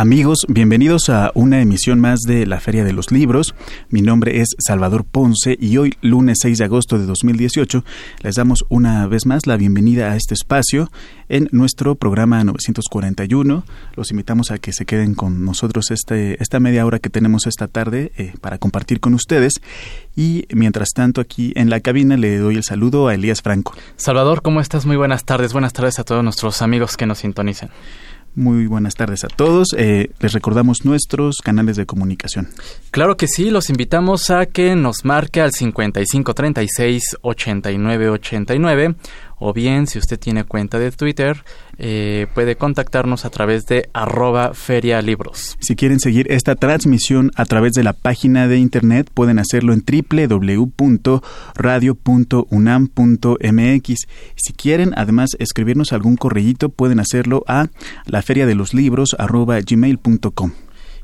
Amigos, bienvenidos a una emisión más de la Feria de los Libros. Mi nombre es Salvador Ponce y hoy, lunes 6 de agosto de 2018, les damos una vez más la bienvenida a este espacio en nuestro programa 941. Los invitamos a que se queden con nosotros este, esta media hora que tenemos esta tarde eh, para compartir con ustedes. Y mientras tanto, aquí en la cabina le doy el saludo a Elías Franco. Salvador, ¿cómo estás? Muy buenas tardes. Buenas tardes a todos nuestros amigos que nos sintonizan. Muy buenas tardes a todos. Eh, les recordamos nuestros canales de comunicación. Claro que sí, los invitamos a que nos marque al 5536 8989 o bien si usted tiene cuenta de Twitter eh, puede contactarnos a través de arroba ferialibros. Si quieren seguir esta transmisión a través de la página de internet pueden hacerlo en www.radio.unam.mx. Si quieren además escribirnos algún correíto pueden hacerlo a la feria de los libros gmail.com.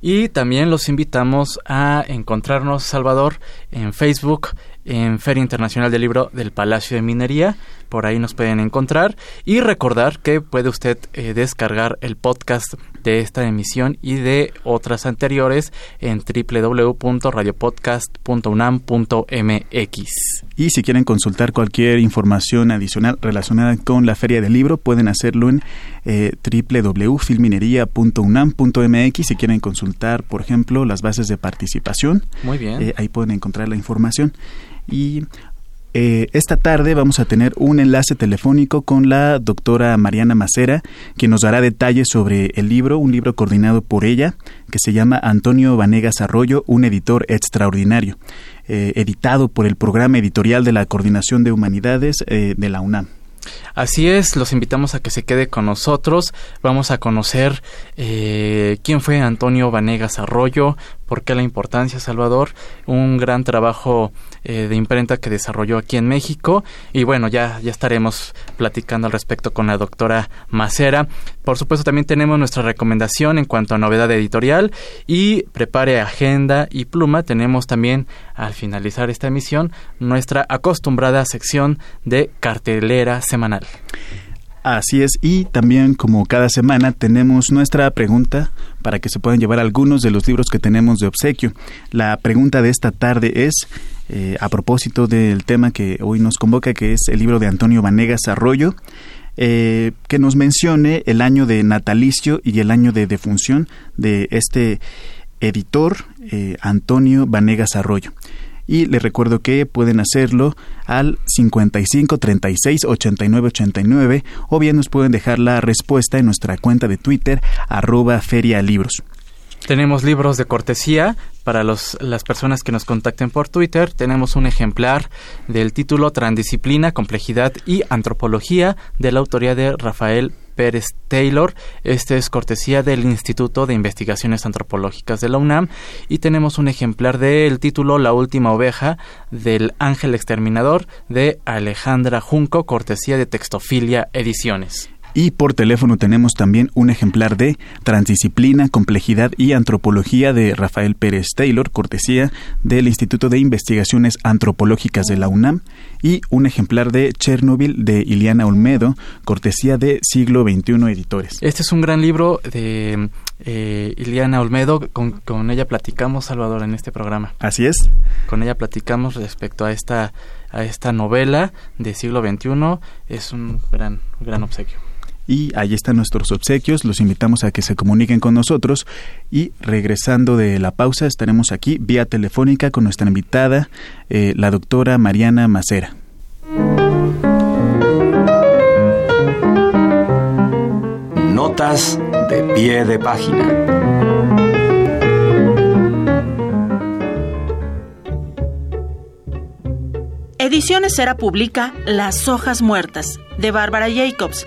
Y también los invitamos a encontrarnos, Salvador, en Facebook, en Feria Internacional del Libro del Palacio de Minería. Por ahí nos pueden encontrar. Y recordar que puede usted eh, descargar el podcast de esta emisión y de otras anteriores en www.radiopodcast.unam.mx. Y si quieren consultar cualquier información adicional relacionada con la Feria del Libro, pueden hacerlo en eh, www.filminería.unam.mx. Si quieren consultar, por ejemplo, las bases de participación, Muy bien. Eh, ahí pueden encontrar la información. Y eh, esta tarde vamos a tener un enlace telefónico con la doctora Mariana Macera, que nos dará detalles sobre el libro, un libro coordinado por ella, que se llama Antonio Vanegas Arroyo, un editor extraordinario, eh, editado por el programa editorial de la Coordinación de Humanidades eh, de la UNAM. Así es, los invitamos a que se quede con nosotros. Vamos a conocer eh, quién fue Antonio Vanegas Arroyo, por qué la importancia, Salvador, un gran trabajo eh, de imprenta que desarrolló aquí en México. Y bueno, ya, ya estaremos platicando al respecto con la doctora Macera. Por supuesto, también tenemos nuestra recomendación en cuanto a novedad editorial y prepare agenda y pluma. Tenemos también, al finalizar esta emisión, nuestra acostumbrada sección de cartelera semanal. Así es, y también como cada semana tenemos nuestra pregunta para que se puedan llevar algunos de los libros que tenemos de obsequio. La pregunta de esta tarde es, eh, a propósito del tema que hoy nos convoca, que es el libro de Antonio Vanegas Arroyo, eh, que nos mencione el año de natalicio y el año de defunción de este editor, eh, Antonio Vanegas Arroyo y les recuerdo que pueden hacerlo al 55 36 89 89 o bien nos pueden dejar la respuesta en nuestra cuenta de Twitter arroba ferialibros. Tenemos libros de cortesía para los, las personas que nos contacten por Twitter. Tenemos un ejemplar del título Transdisciplina, Complejidad y Antropología de la autoría de Rafael Pérez Taylor. Este es cortesía del Instituto de Investigaciones Antropológicas de la UNAM. Y tenemos un ejemplar del título La última oveja del Ángel Exterminador de Alejandra Junco, cortesía de Textofilia Ediciones. Y por teléfono tenemos también un ejemplar de Transdisciplina, Complejidad y Antropología de Rafael Pérez Taylor, cortesía del Instituto de Investigaciones Antropológicas de la UNAM, y un ejemplar de Chernobyl de Iliana Olmedo, cortesía de Siglo XXI Editores. Este es un gran libro de eh, Iliana Olmedo, con, con ella platicamos, Salvador, en este programa. Así es. Con ella platicamos respecto a esta, a esta novela de siglo XXI. Es un gran, gran obsequio. Y ahí están nuestros obsequios, los invitamos a que se comuniquen con nosotros y regresando de la pausa estaremos aquí vía telefónica con nuestra invitada, eh, la doctora Mariana Macera. Notas de pie de página. Ediciones Era publica Las hojas muertas de Bárbara Jacobs.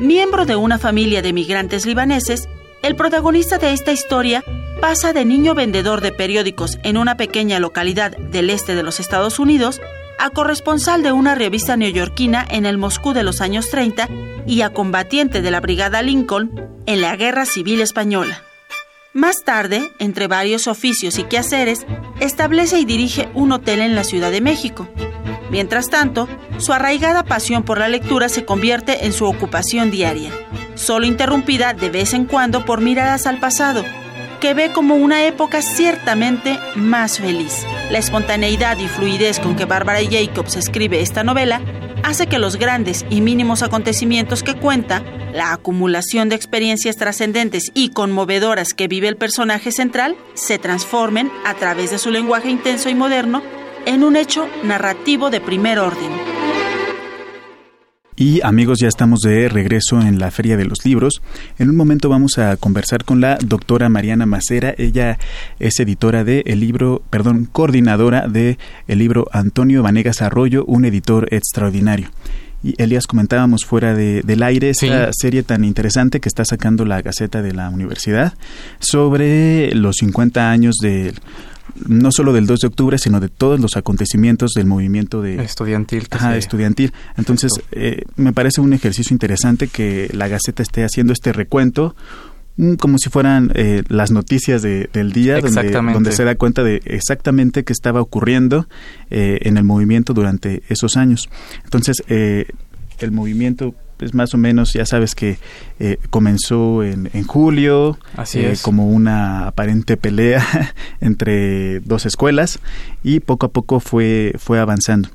Miembro de una familia de migrantes libaneses, El protagonista de esta historia pasa de niño vendedor de periódicos en una pequeña localidad del este de los Estados Unidos a corresponsal de una revista neoyorquina en el Moscú de los años 30 y a combatiente de la Brigada Lincoln en la Guerra Civil Española. Más tarde, entre varios oficios y quehaceres, establece y dirige un hotel en la Ciudad de México. Mientras tanto, su arraigada pasión por la lectura se convierte en su ocupación diaria, solo interrumpida de vez en cuando por miradas al pasado, que ve como una época ciertamente más feliz. La espontaneidad y fluidez con que Bárbara Jacobs escribe esta novela hace que los grandes y mínimos acontecimientos que cuenta, la acumulación de experiencias trascendentes y conmovedoras que vive el personaje central, se transformen, a través de su lenguaje intenso y moderno, en un hecho narrativo de primer orden. Y amigos, ya estamos de regreso en la Feria de los Libros. En un momento vamos a conversar con la doctora Mariana Macera. Ella es editora de el libro, perdón, coordinadora de el libro Antonio Vanegas Arroyo, un editor extraordinario. Y Elias, comentábamos fuera de, del aire esta serie tan interesante que está sacando la Gaceta de la Universidad sobre los 50 años del no solo del 2 de octubre, sino de todos los acontecimientos del movimiento de estudiantil. estudiantil. Entonces, eh, me parece un ejercicio interesante que la Gaceta esté haciendo este recuento mm, como si fueran eh, las noticias de, del día, donde, donde, se da cuenta de exactamente qué estaba ocurriendo eh, en el movimiento durante esos años. Entonces, el movimiento pues más o menos ya sabes que eh, comenzó en, en julio Así eh, como una aparente pelea entre dos escuelas y poco a poco fue fue avanzando.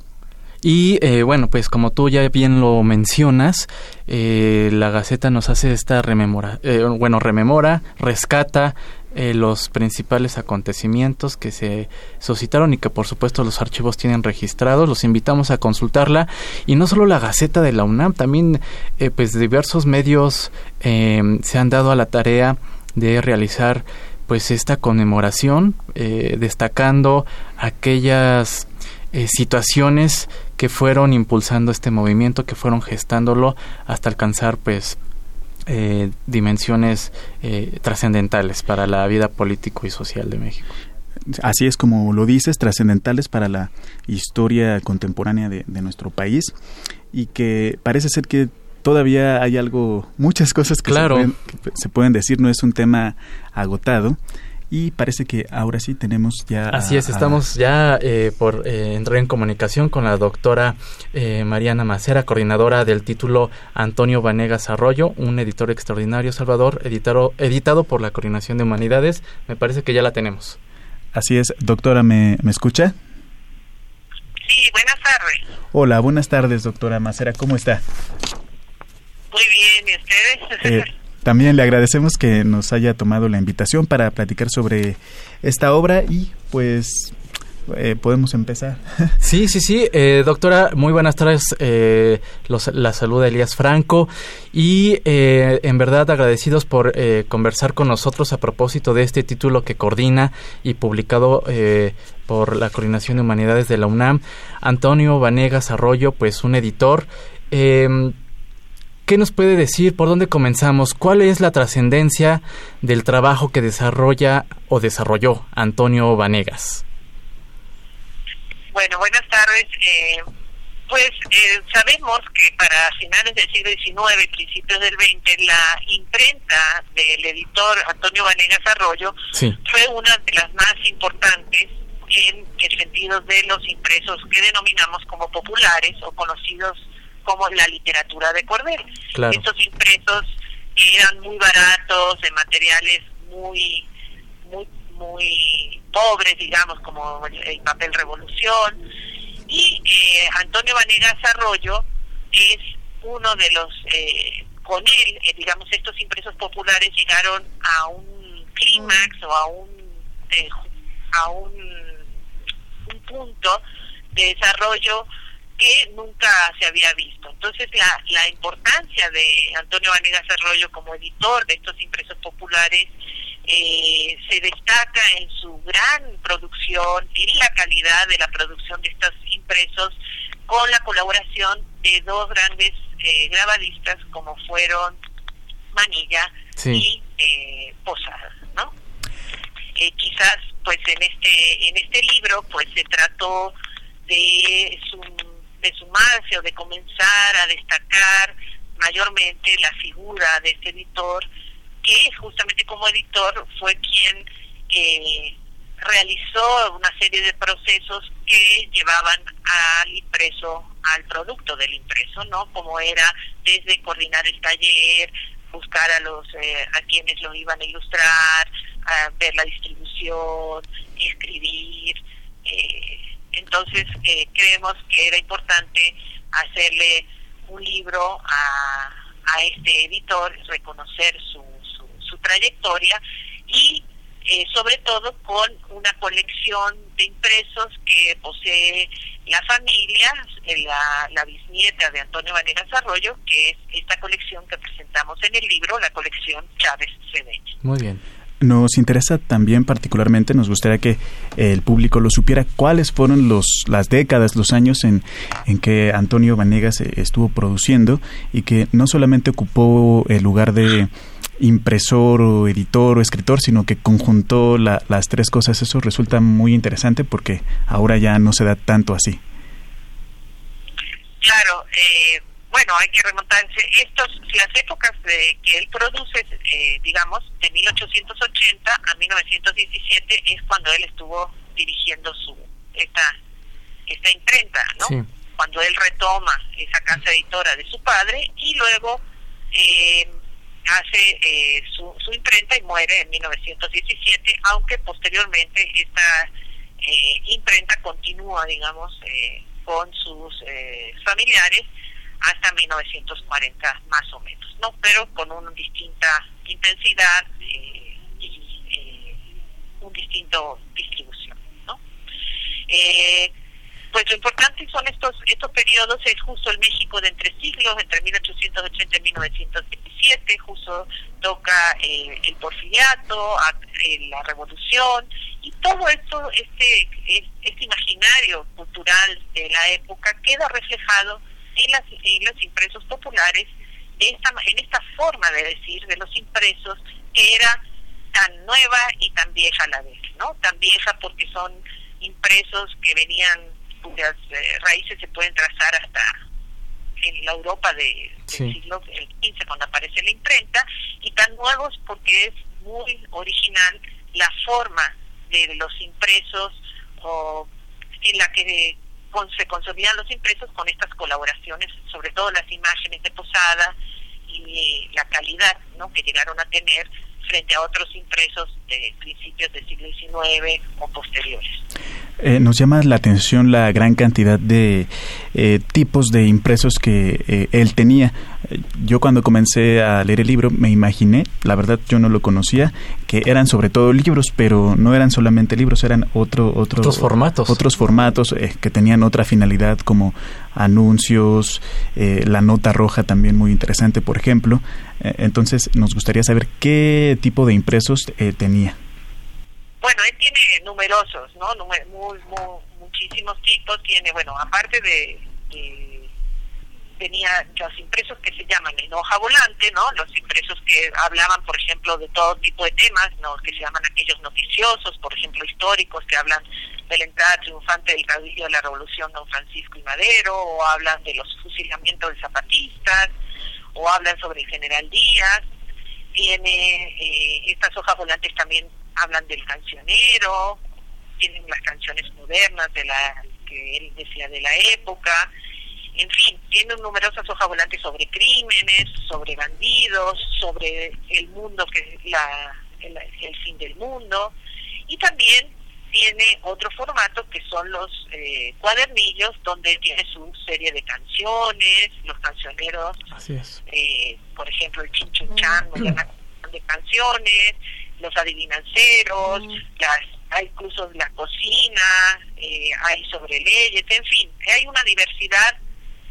Y eh, bueno, pues como tú ya bien lo mencionas, la Gaceta nos hace esta rememora, bueno, rememora, rescata eh, los principales acontecimientos que se suscitaron y que por supuesto los archivos tienen registrados. Los invitamos a consultarla y no solo la Gaceta de la UNAM, también eh, pues diversos medios eh, se han dado a la tarea de realizar pues esta conmemoración destacando aquellas situaciones que fueron impulsando este movimiento, que fueron gestándolo hasta alcanzar pues eh, dimensiones eh, trascendentales para la vida político y social de México. Así es como lo dices, trascendentales para la historia contemporánea de, nuestro país y que parece ser que todavía hay algo, muchas cosas que, se pueden decir, no es un tema agotado y parece que ahora sí tenemos ya... Así es, estamos ya eh, por eh, entrar en comunicación con la doctora eh, Mariana Macera, coordinadora del título Antonio Vanegas Arroyo, un editor extraordinario, Salvador, editado, editado por la Coordinación de Humanidades. Me parece que ya la tenemos. Así es, doctora, ¿me, me escucha? Sí, buenas tardes. Hola, buenas tardes, doctora Macera, ¿cómo está? Muy bien, ¿y ustedes? También le agradecemos que nos haya tomado la invitación para platicar sobre esta obra y pues eh, podemos empezar. Sí, sí, sí. Eh, doctora, muy buenas tardes. Eh, los, la saluda Elías Franco y en verdad agradecidos por conversar con nosotros a propósito de este título que coordina y publicado por la Coordinación de Humanidades de la UNAM. Antonio Vanegas Arroyo, pues un editor. ¿Qué nos puede decir? ¿Por dónde comenzamos? ¿Cuál es la trascendencia del trabajo que desarrolla o desarrolló Antonio Vanegas? Bueno, buenas tardes. Eh, pues eh, sabemos que para finales del siglo XIX, principios del XX, la imprenta del editor Antonio Vanegas Arroyo fue una de las más importantes en el sentido de los impresos que denominamos como populares o conocidos como la literatura de cordel. Estos impresos eran muy baratos, de materiales muy, muy, muy pobres, digamos, como el papel revolución. Y eh, Antonio Vanegas Arroyo es uno de los, eh, con él, eh, digamos, estos impresos populares llegaron a un clímax o a un, a un, un punto de desarrollo que nunca se había visto. Entonces la, la importancia de Antonio Vanegas Arroyo como editor de estos impresos populares eh, se destaca en su gran producción, en la calidad de la producción de estos impresos, con la colaboración de dos grandes eh, grabadistas como fueron Manilla y eh, Posada, ¿no? Eh, quizás, pues en este en este libro, pues se trató de, de sumarse o de comenzar a destacar mayormente la figura de este editor, que justamente como editor fue quien eh, realizó una serie de procesos que llevaban al impreso, al producto del impreso, ¿no? Como era desde coordinar el taller, buscar a los eh, a quienes lo iban a ilustrar, a ver la distribución, escribir. Eh, entonces eh, creemos que era importante hacerle un libro a, a este editor, reconocer su, su, su trayectoria y eh, sobre todo con una colección de impresos que posee la familia, eh, la, la bisnieta de Antonio Vanegas Arroyo, que es esta colección que presentamos en el libro, la colección Chávez Cedeño. Muy bien. Nos interesa también particularmente, nos gustaría que el público lo supiera, cuáles fueron los, las décadas, los años en, en que Antonio Vanegas eh, estuvo produciendo y que no solamente ocupó el lugar de impresor o editor o escritor, sino que conjuntó las tres cosas. Eso resulta muy interesante porque ahora ya no se da tanto así. Claro, eh, bueno, hay que remontarse. Estos, las épocas de, que él produce, eh, digamos, de 1880 a 1917 es cuando él estuvo dirigiendo su esta esta imprenta, ¿no? Cuando él retoma esa casa editora de su padre y luego eh, hace eh, su, su, imprenta y muere en 1917, aunque posteriormente esta eh, imprenta continúa, digamos, eh, con sus familiares hasta 1940 más o menos, ¿no? Pero con una distinta intensidad y un distinto distribución, ¿no? pues lo importante son estos estos periodos, es justo el México de entre siglos, entre 1880 y 1917, justo toca eh, el porfiriato, eh, la revolución, y todo esto, este, este imaginario cultural de la época queda reflejado en, las, en los impresos populares, esta, en esta forma de decir de los impresos que era tan nueva y tan vieja a la vez, ¿no? Tan vieja porque son impresos que venían cuyas eh, raíces se pueden trazar hasta en la Europa de, del siglo XV cuando aparece la imprenta y tan nuevos porque es muy original la forma de los impresos o en la que se consumían los impresos con estas colaboraciones, sobre todo las imágenes de posada y la calidad ¿no? que llegaron a tener frente a otros impresos de principios del siglo XIX o posteriores. Eh, nos llama la atención la gran cantidad de eh, tipos de impresos que eh, él tenía. Yo cuando comencé a leer el libro me imaginé, la verdad yo no lo conocía, que eran sobre todo libros, pero no eran solamente libros, eran otro, otro otros formatos, otros formatos que tenían otra finalidad como anuncios, la nota roja también muy interesante, por ejemplo. entonces nos gustaría saber qué tipo de impresos tenía. Bueno, él tiene numerosos, ¿no? muy, muchísimos tipos. Tiene, bueno, aparte de, tenía los impresos que se llaman en hoja volante, ¿no? Los impresos que hablaban, por ejemplo, de todo tipo de temas, ¿no? Que se llaman aquellos noticiosos, por ejemplo, históricos, que hablan de la entrada triunfante del caudillo de la Revolución Don Francisco y Madero, o hablan de los fusilamientos de zapatistas, o hablan sobre el general Díaz. Tiene eh, estas hojas volantes también hablan del cancionero, tienen las canciones modernas de la que él decía de la época, en fin, tienen numerosas hojas volantes sobre crímenes, sobre bandidos, sobre el mundo que es la, el, fin del mundo, y también tiene otro formato que son los eh, cuadernillos donde tiene su serie de canciones, los cancioneros, eh, por ejemplo el Chinchunchan, de canciones, los adivinanceros, las, hay incluso la cocina, eh, hay sobre leyes, en fin, hay una diversidad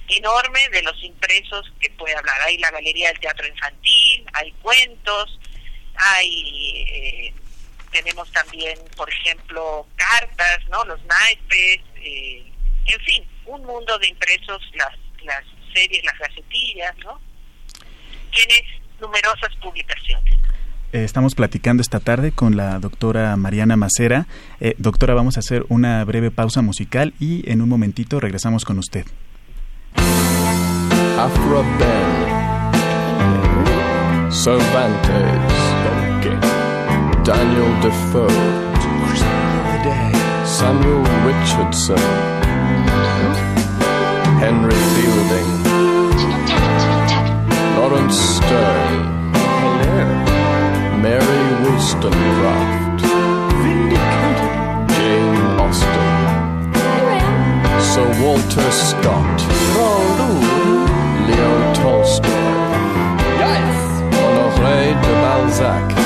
enorme de los impresos que puede hablar. Hay la Galería del Teatro Infantil, hay cuentos, hay eh, tenemos también, por ejemplo, cartas, ¿no? Los naipes, eh, en fin, un mundo de impresos, las, las series, las gacetillas, ¿no? Tiene numerosas publicaciones. Eh, estamos platicando esta tarde con la doctora Mariana Macera. Eh, doctora, vamos a hacer una breve pausa musical y en un momentito regresamos con usted. After a bell, Cervantes, Daniel Defoe, Samuel Richardson, Henry Fielding, Lawrence Stern, Mary Wollstonecraft, Jane Austen, Sir Walter Scott, Leo Tolstoy, Honoré de Balzac,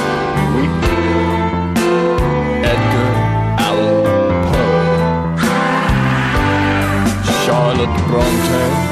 Charlotte Bronte,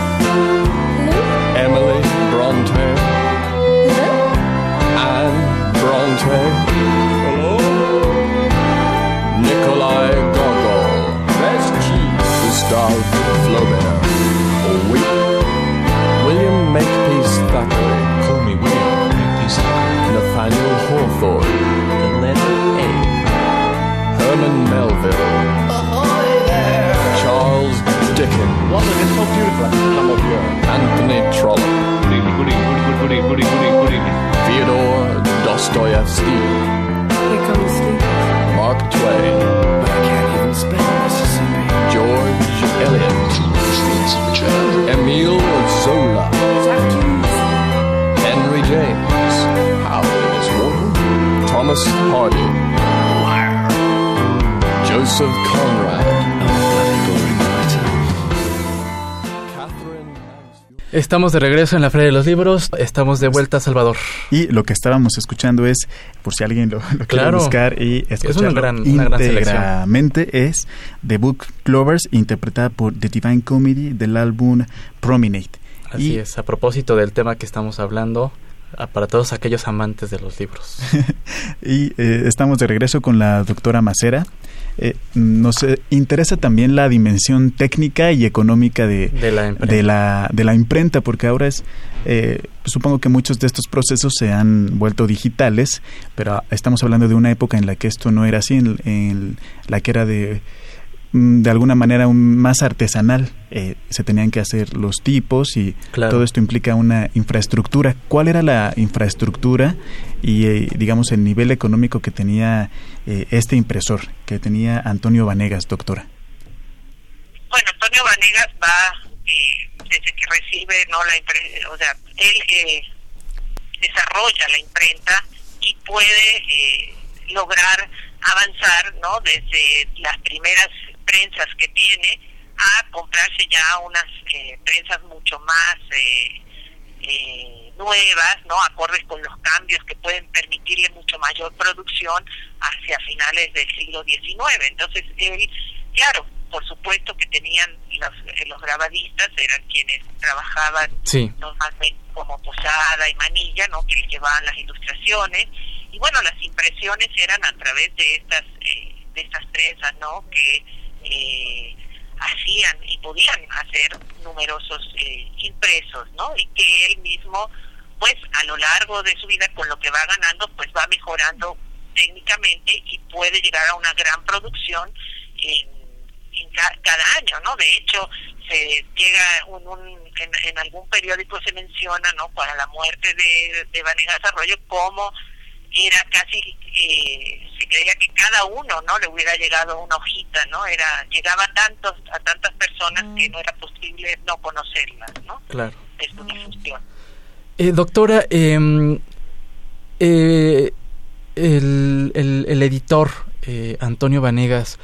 Estamos de regreso en la Feria de los Libros. Estamos de vuelta a Salvador. Y lo que estábamos escuchando es, por si alguien lo, lo quiere buscar y una escucharlo gran- una gran selección. íntegramente, es The Book Clovers, interpretada por The Divine Comedy del álbum Promenade. Así Y- es, a propósito del tema que estamos hablando, para todos aquellos amantes de los libros. Y eh, estamos de regreso con la doctora Macera. Eh, nos interesa también la dimensión técnica y económica de, De la imprenta. de la, de la imprenta, porque ahora es, eh, supongo que muchos de estos procesos se han vuelto digitales, pero estamos hablando de una época en la que esto no era así, en, en la que era de, de alguna manera un, más artesanal. Eh, se tenían que hacer los tipos y Claro. todo esto implica una infraestructura. ¿Cuál era la infraestructura y, eh, digamos, el nivel económico que tenía eh, este impresor, que tenía Antonio Vanegas, doctora? Bueno, Antonio Vanegas va, eh, desde que recibe no la imprenta, o sea, él eh, desarrolla la imprenta y puede eh, lograr avanzar, ¿no? Desde las primeras prensas que tiene a comprarse ya unas eh, prensas mucho más eh, eh, nuevas, ¿no? Acordes con los cambios que pueden permitirle mucho mayor producción hacia finales del siglo XIX. Entonces, claro, por supuesto que tenían los, eh, los grabadistas, eran quienes trabajaban Sí. normalmente como Posada y Manilla, ¿no? Que llevaban las ilustraciones. Y bueno, las impresiones eran a través de estas, eh, de estas prensas, ¿no? Que eh, hacían y podían hacer numerosos eh, impresos, ¿no? Y que él mismo, pues a lo largo de su vida, con lo que va ganando, pues va mejorando técnicamente y puede llegar a una gran producción en ca- cada año, ¿no? De hecho, se llega un, un- en, en algún periódico se menciona, ¿no? Para la muerte de, de Vanegas Arroyo, como era casi, eh, se creía que cada uno, ¿no? Le hubiera llegado una hojita, ¿no? Era, llegaba a tantos, a tantas personas que no era posible no conocerlas, ¿no? Claro. De su difusión. Eh, doctora, em, eh, el, el- el editor eh, Antonio Vanegas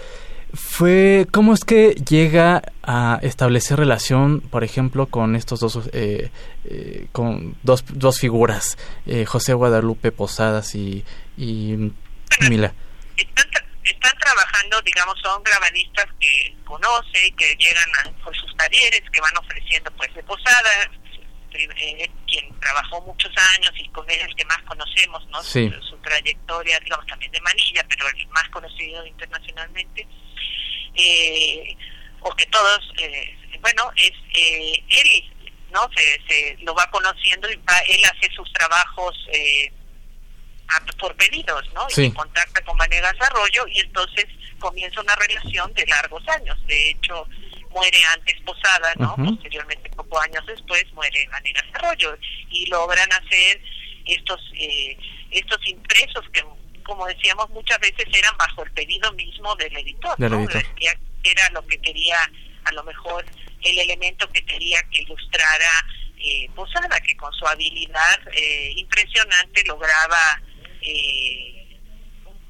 fue cómo es que llega a establecer relación, por ejemplo, con estos dos eh, eh, con dos, dos figuras, eh, José Guadalupe Posadas y, y Mila. están, están trabajando, digamos, son grabadistas que conoce, que llegan a por sus talleres, que van ofreciendo pues de posada, eh, quien trabajó muchos años y con él el que más conocemos, ¿no? Sí. Su, su trayectoria, digamos, también de Manilla, pero el más conocido internacionalmente. Eh, o que todos, eh, bueno, es eh, él, ¿no? Se, se lo va conociendo y va, él hace sus trabajos eh, por pedidos, ¿no? Sí. Y contacta con Vanegas Arroyo y entonces comienza una relación de largos años. De hecho, muere antes Posada, ¿no? Posteriormente, pocos años después, muere Vanegas Arroyo y logran hacer estos eh, estos impresos que, como decíamos, muchas veces eran bajo el pedido mismo del editor, Del ¿no? editor. Era lo que quería, a lo mejor, el elemento que quería que ilustrara eh, Posada, que con su habilidad eh, impresionante lograba eh,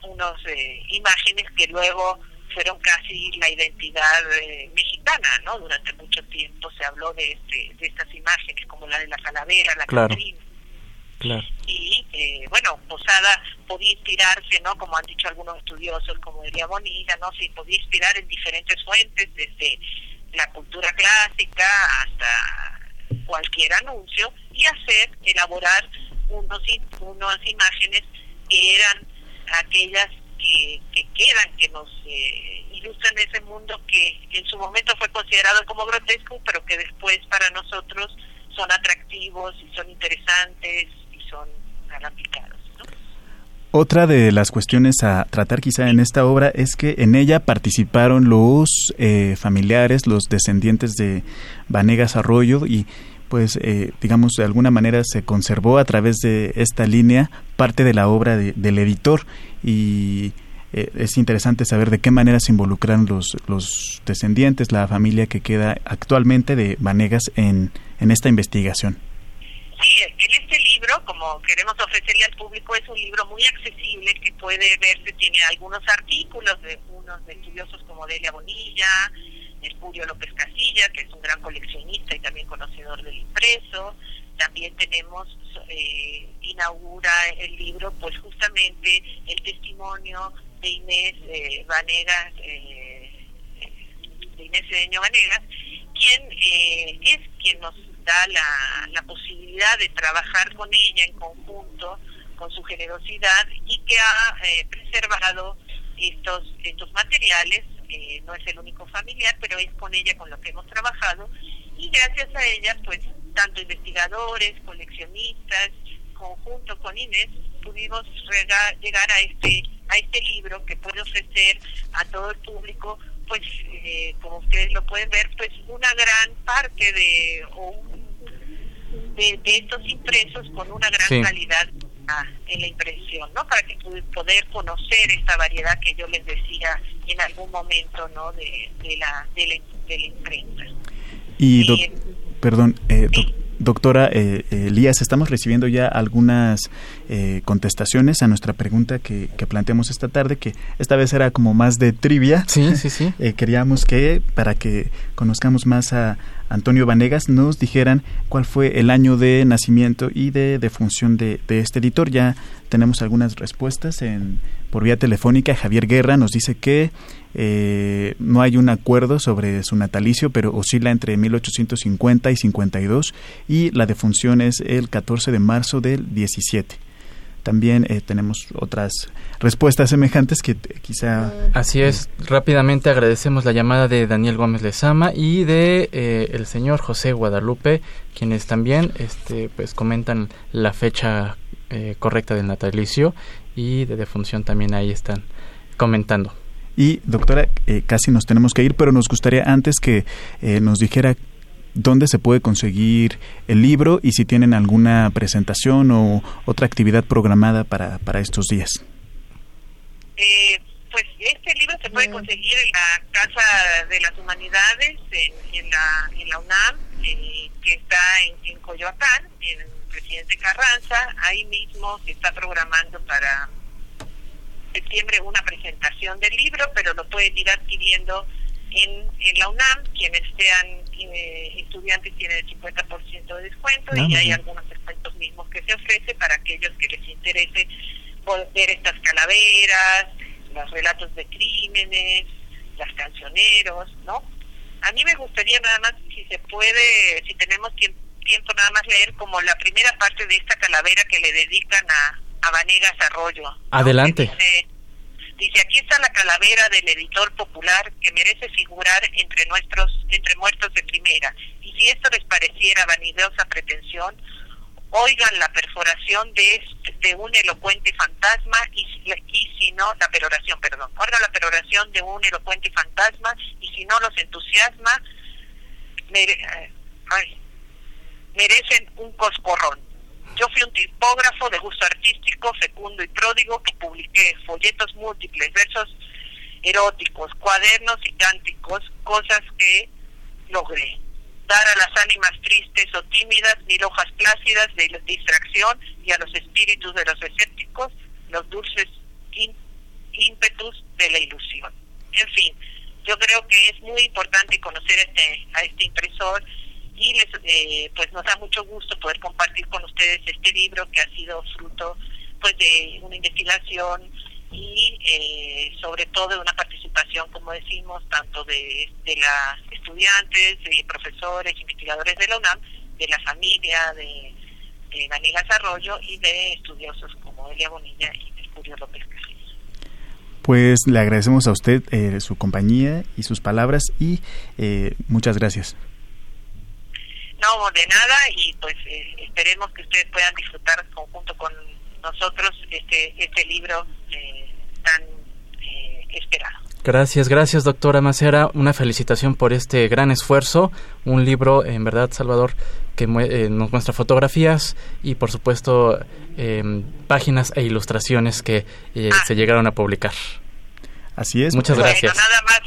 unos eh, imágenes que luego fueron casi la identidad eh, mexicana, ¿no? Durante mucho tiempo se habló de, este, de estas imágenes, como la de la calavera, la Claro. Catrina, Claro. y eh, bueno Posada podía inspirarse no como han dicho algunos estudiosos como diría Bonilla no sí podía inspirar en diferentes fuentes desde la cultura clásica hasta cualquier anuncio y hacer elaborar unos unas imágenes que eran aquellas que, que quedan que nos eh, ilustran ese mundo que en su momento fue considerado como grotesco pero que después para nosotros son atractivos y son interesantes y son alambicados. Otra de las cuestiones a tratar quizá en esta obra es que en ella participaron los eh, familiares, los descendientes de Vanegas Arroyo y pues eh, digamos de alguna manera se conservó a través de esta línea parte de la obra de- del editor y eh, es interesante saber de qué manera se involucran los, los descendientes, la familia que queda actualmente de Vanegas en, en esta investigación. Sí, en este libro, como queremos ofrecerle al público, es un libro muy accesible que puede verse, tiene algunos artículos de unos de estudiosos como Delia Bonilla, Mercurio López Casilla, que es un gran coleccionista y también conocedor del impreso. También tenemos, eh, inaugura el libro, pues justamente el testimonio de Inés eh, Vanegas, eh, de Inés Cedeño Vanegas, quien eh, es quien nos da la, la posibilidad de trabajar con ella en conjunto, con su generosidad y que ha eh, preservado estos, estos materiales. eh, no es el único familiar, pero es con ella con lo que hemos trabajado y gracias a ella, pues tanto investigadores, coleccionistas, conjunto con Inés, pudimos llegar a este a este libro que puede ofrecer a todo el público pues eh, como ustedes lo pueden ver pues una gran parte de o un- de, de estos impresos con una gran Sí. calidad ah, en la impresión no para que poder conocer esta variedad que yo les decía en algún momento no de, de la de la, de la imprenta. Y, Eh, perdón, eh, doc- doctora eh, eh, Elías, estamos recibiendo ya algunas eh, contestaciones a nuestra pregunta que, que planteamos esta tarde, que esta vez era como más de trivia. Sí, sí, sí. Eh, queríamos que, para que conozcamos más a Antonio Vanegas, nos dijeran cuál fue el año de nacimiento y de defunción de, de este editor. Ya tenemos algunas respuestas en, por vía telefónica. Javier Guerra nos dice que eh, no hay un acuerdo sobre su natalicio, pero oscila entre 1850 y 52 y la defunción es el 14 de marzo del 17. También eh, tenemos otras respuestas semejantes que eh, quizá Así es, rápidamente agradecemos la llamada de Daniel Gómez Lezama y de eh, el señor José Guadalupe, quienes también este, pues comentan la fecha eh, correcta del natalicio y de defunción también ahí están comentando. Y doctora, eh, casi nos tenemos que ir, pero nos gustaría antes que eh, nos dijera dónde se puede conseguir el libro y si tienen alguna presentación o otra actividad programada para, para estos días. Eh, pues este libro se puede conseguir en la Casa de las Humanidades, en, la, en la UNAM, eh, que está en, en Coyoacán, en el Presidente Carranza. Ahí mismo se está programando para septiembre una presentación del libro, pero lo pueden ir adquiriendo en, en la UNAM. Quienes sean eh, estudiantes tienen el 50% de descuento Ah, y hay algunos descuentos mismos que se ofrece para aquellos que les interese ver estas calaveras, los relatos de crímenes, las cancioneros, ¿no? A mí me gustaría nada más, si se puede, si tenemos tiemp- tiempo, nada más leer como la primera parte de esta calavera que le dedican a, a Vanegas Arroyo. Adelante. Dice, dice, aquí está la calavera del editor popular que merece figurar entre nuestros, entre muertos de primera. Y si esto les pareciera vanidosa pretensión, oigan la perforación de, este, de un elocuente fantasma y, y si no, la peroración, perdón, oigan la peroración de un elocuente fantasma y si no los entusiasma, mere, ay, merecen un coscorrón. Yo fui un tipógrafo de gusto artístico, fecundo y pródigo que publiqué folletos múltiples, versos eróticos, cuadernos y cánticos, cosas que logré. Dar a las ánimas tristes o tímidas mil hojas plácidas de distracción y a los espíritus de los escépticos los dulces ímpetus de la ilusión. En fin, yo creo que es muy importante conocer este, a este impresor y les, eh, pues nos da mucho gusto poder compartir con ustedes este libro que ha sido fruto pues de una investigación y eh, sobre todo de una participación, como decimos, tanto de, de las estudiantes, de profesores, investigadores de la UNAM, de la familia de, de Daniel Arroyo y de estudiosos como Elia Bonilla y Mercurio López. Pues le agradecemos a usted eh, su compañía y sus palabras y eh, muchas gracias. No, de nada y pues eh, esperemos que ustedes puedan disfrutar conjunto con nosotros este, este libro eh, tan eh, esperado. Gracias, gracias doctora Macera. Una felicitación por este gran esfuerzo. Un libro, en verdad, Salvador, que eh, nos muestra fotografías y, por supuesto, eh, páginas e ilustraciones que eh, ah. se llegaron a publicar. Así es. Muchas bueno, gracias. Nada más,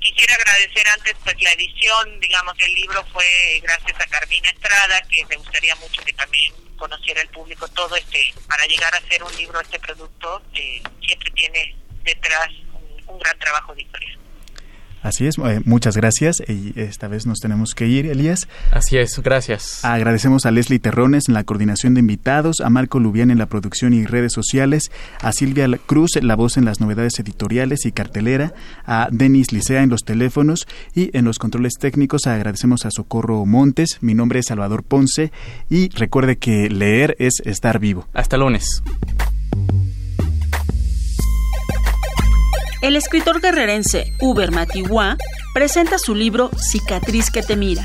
quisiera agradecer antes pues la edición, digamos, el libro fue gracias a Carmina Estrada, que me gustaría mucho que también conociera el público todo este, para llegar a hacer un libro, este producto, eh, siempre tiene detrás un, un gran trabajo editorial. Así es, eh, muchas gracias. Y esta vez nos tenemos que ir, Elías. Así es, gracias. Agradecemos a Leslie Terrones en la coordinación de invitados, a Marco Lubián en la producción y redes sociales, a Silvia Cruz la voz en las novedades editoriales y cartelera, a Denis Licea en los teléfonos y en los controles técnicos agradecemos a Socorro Montes. Mi nombre es Salvador Ponce y recuerde que leer es estar vivo. Hasta lunes. El escritor guerrerense Uber Matiwa presenta su libro Cicatriz que te mira.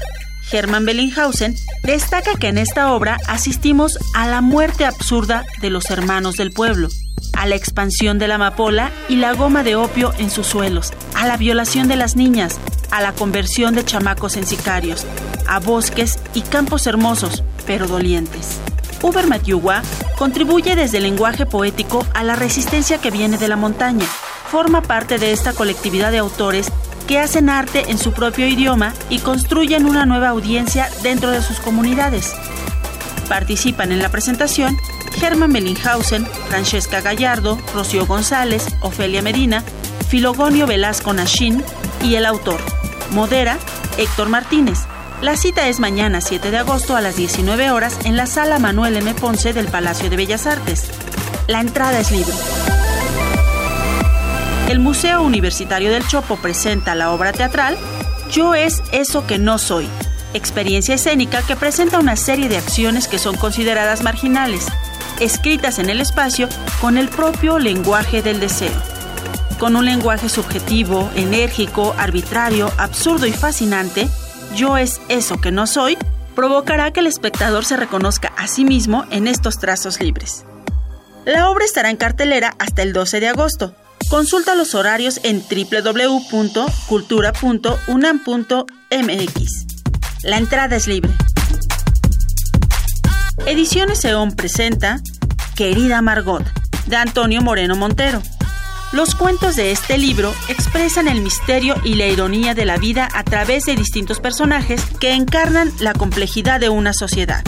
Hermann Bellinghausen destaca que en esta obra asistimos a la muerte absurda de los hermanos del pueblo, a la expansión de la amapola y la goma de opio en sus suelos, a la violación de las niñas, a la conversión de chamacos en sicarios, a bosques y campos hermosos, pero dolientes. Uber Matiwa contribuye desde el lenguaje poético a la resistencia que viene de la montaña, forma parte de esta colectividad de autores que hacen arte en su propio idioma y construyen una nueva audiencia dentro de sus comunidades. Participan en la presentación Germán Bellinghausen, Francesca Gallardo, Rocío González, Ofelia Medina, Filogonio Velasco Nashin y el autor. Modera Héctor Martínez. La cita es mañana 7 de agosto a las 19 horas en la sala Manuel M. Ponce del Palacio de Bellas Artes. La entrada es libre. El Museo Universitario del Chopo presenta la obra teatral Yo es eso que no soy, experiencia escénica que presenta una serie de acciones que son consideradas marginales, escritas en el espacio con el propio lenguaje del deseo. Con un lenguaje subjetivo, enérgico, arbitrario, absurdo y fascinante, Yo es eso que no soy, provocará que el espectador se reconozca a sí mismo en estos trazos libres. La obra estará en cartelera hasta el 12 de agosto, Consulta los horarios en www.cultura.unam.mx. La entrada es libre. Ediciones EON presenta Querida Margot, de Antonio Moreno Montero. Los cuentos de este libro expresan el misterio y la ironía de la vida a través de distintos personajes que encarnan la complejidad de una sociedad.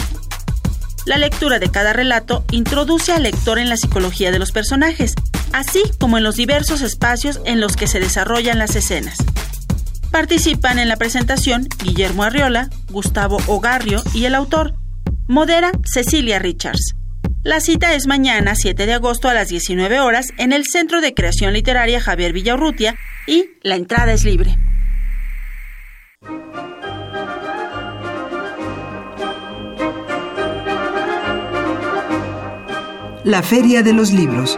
La lectura de cada relato introduce al lector en la psicología de los personajes, así como en los diversos espacios en los que se desarrollan las escenas. Participan en la presentación Guillermo Arriola, Gustavo Ogarrio y el autor. Modera Cecilia Richards. La cita es mañana 7 de agosto a las 19 horas en el Centro de Creación Literaria Javier Villaurrutia y la entrada es libre. La Feria de los Libros.